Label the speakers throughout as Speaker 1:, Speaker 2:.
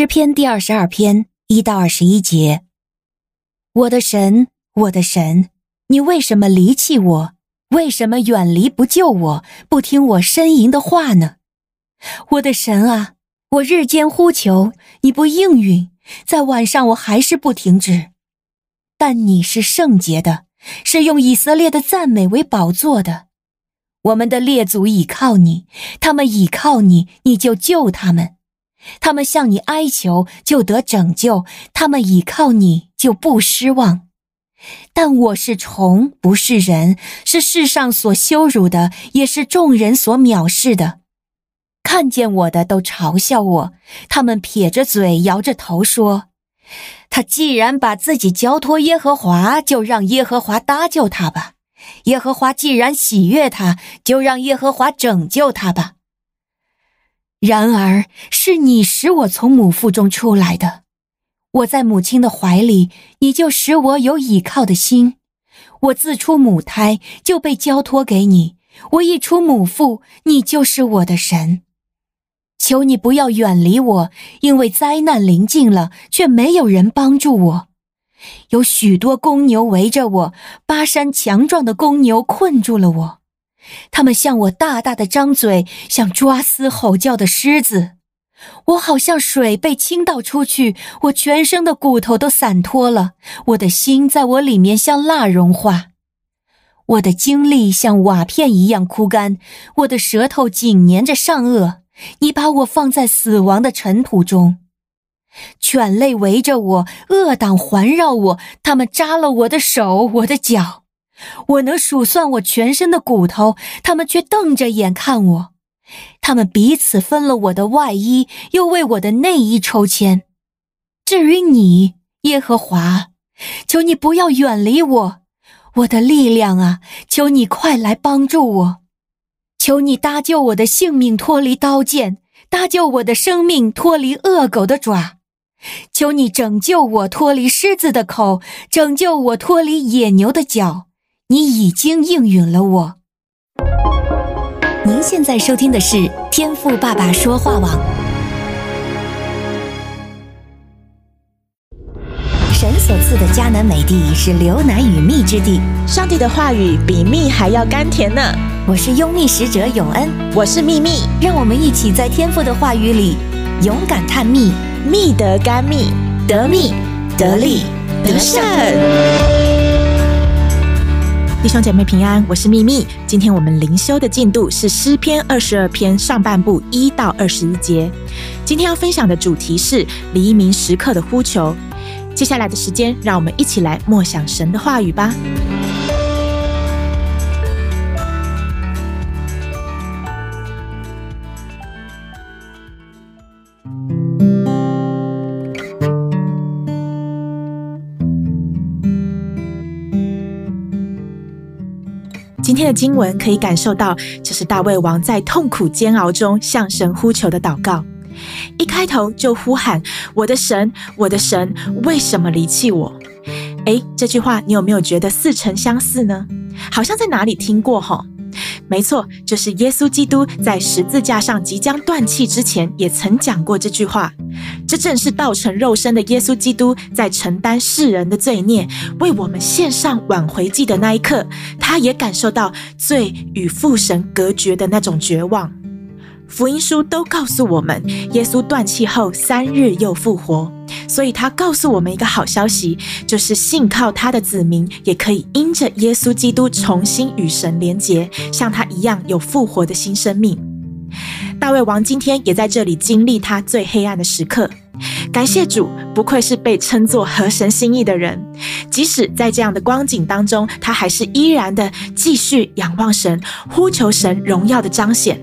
Speaker 1: 诗篇第二十二篇一到二十一节：我的神，我的神，你为什么离弃我？为什么远离不救我？不听我呻吟的话呢？我的神啊，我日间呼求，你不应允；在晚上，我还是不停止。但你是圣洁的，是用以色列的赞美为宝座的。我们的列祖倚靠你，他们倚靠你，你就救他们。他们向你哀求，就得拯救；他们倚靠你，就不失望。但我是虫，不是人，是世上所羞辱的，也是众人所藐视的。看见我的都嘲笑我，他们撇着嘴，摇着头说：“他既然把自己交托耶和华，就让耶和华搭救他吧；耶和华既然喜悦他，就让耶和华拯救他吧。”然而是你使我从母腹中出来的，我在母亲的怀里，你就使我有倚靠的心。我自出母胎就被交托给你，我一出母腹，你就是我的神。求你不要远离我，因为灾难临近了，却没有人帮助我。有许多公牛围着我，巴山强壮的公牛困住了我。他们向我大大的张嘴，像抓撕吼叫的狮子。我好像水被倾倒出去，我全身的骨头都散脱了。我的心在我里面像蜡融化，我的精力像瓦片一样枯干，我的舌头紧粘着上颚。你把我放在死亡的尘土中，犬类围着我，恶党环绕我，他们扎了我的手，我的脚。我能数算我全身的骨头，他们却瞪着眼看我。他们彼此分了我的外衣，又为我的内衣抽签。至于你，耶和华，求你不要远离我，我的力量啊，求你快来帮助我。求你搭救我的性命脱离刀剑，搭救我的生命脱离恶狗的爪。求你拯救我脱离狮子的口，拯救我脱离野牛的角。你已经应允了我。您现在收听的是天赋爸爸说话网。神所赐的迦南美地是流奶与蜜之地，
Speaker 2: 上帝的话语比蜜还要甘甜呢。
Speaker 1: 我是拥蜜使者永恩，
Speaker 2: 我是蜜蜜，
Speaker 1: 让我们一起在天赋的话语里勇敢探蜜，
Speaker 2: 蜜得甘蜜，得蜜。得利。得胜。弟兄姐妹平安，我是秘密。今天我们灵修的进度是诗篇二十二篇上半部一到二十一节。今天要分享的主题是黎明时刻的呼求。接下来的时间，让我们一起来默想神的话语吧。今天的经文可以感受到，这是大卫王在痛苦煎熬中向神呼求的祷告。一开头就呼喊：“我的神，我的神，为什么离弃我？”诶，这句话你有没有觉得似曾相似呢？好像在哪里听过吼？没错，就是耶稣基督在十字架上即将断气之前，也曾讲过这句话。这正是道成肉身的耶稣基督在承担世人的罪孽，为我们献上挽回祭的那一刻，他也感受到罪与父神隔绝的那种绝望。福音书都告诉我们，耶稣断气后三日又复活，所以他告诉我们一个好消息，就是信靠他的子民也可以因着耶稣基督重新与神连结，像他一样有复活的新生命。大卫王今天也在这里经历他最黑暗的时刻，感谢主，不愧是被称作合神心意的人，即使在这样的光景当中，他还是依然的继续仰望神，呼求神荣耀的彰显。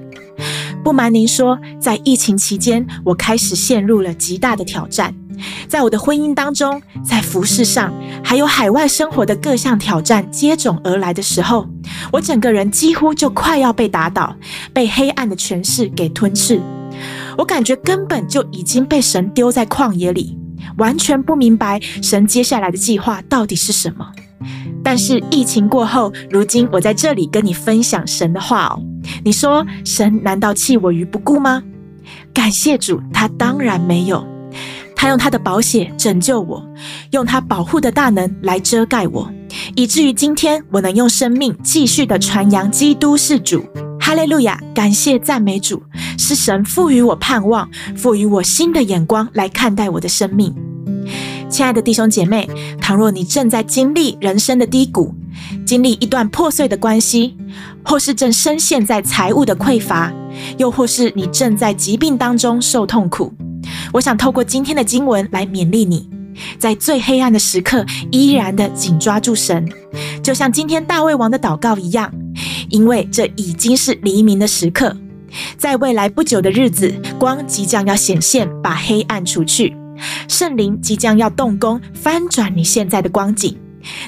Speaker 2: 不瞒您说，在疫情期间，我开始陷入了极大的挑战。在我的婚姻当中，在服事上，还有海外生活的各项挑战接踵而来的时候，我整个人几乎就快要被打倒，被黑暗的权势给吞噬。我感觉根本就已经被神丢在旷野里，完全不明白神接下来的计划到底是什么。但是疫情过后，如今我在这里跟你分享神的话哦。你说神难道弃我于不顾吗？感谢主，他当然没有。他用他的宝血拯救我，用他保护的大能来遮盖我，以至于今天我能用生命继续的传扬基督是主。哈利路亚！感谢赞美主，是神赋予我盼望，赋予我新的眼光来看待我的生命。亲爱的弟兄姐妹，倘若你正在经历人生的低谷，经历一段破碎的关系，或是正深陷在财务的匮乏，又或是你正在疾病当中受痛苦，我想透过今天的经文来勉励你，在最黑暗的时刻依然的紧抓住神，就像今天大卫王的祷告一样。因为这已经是黎明的时刻，在未来不久的日子，光即将要显现，把黑暗除去，圣灵即将要动工，翻转你现在的光景。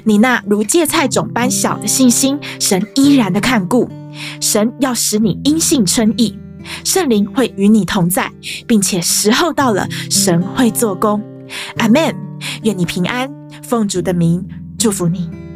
Speaker 2: 你那如芥菜种般小的信心，神依然的看顾，神要使你因信称义，圣灵会与你同在，并且时候到了，神会做工。阿门。愿你平安，奉主的名祝福你。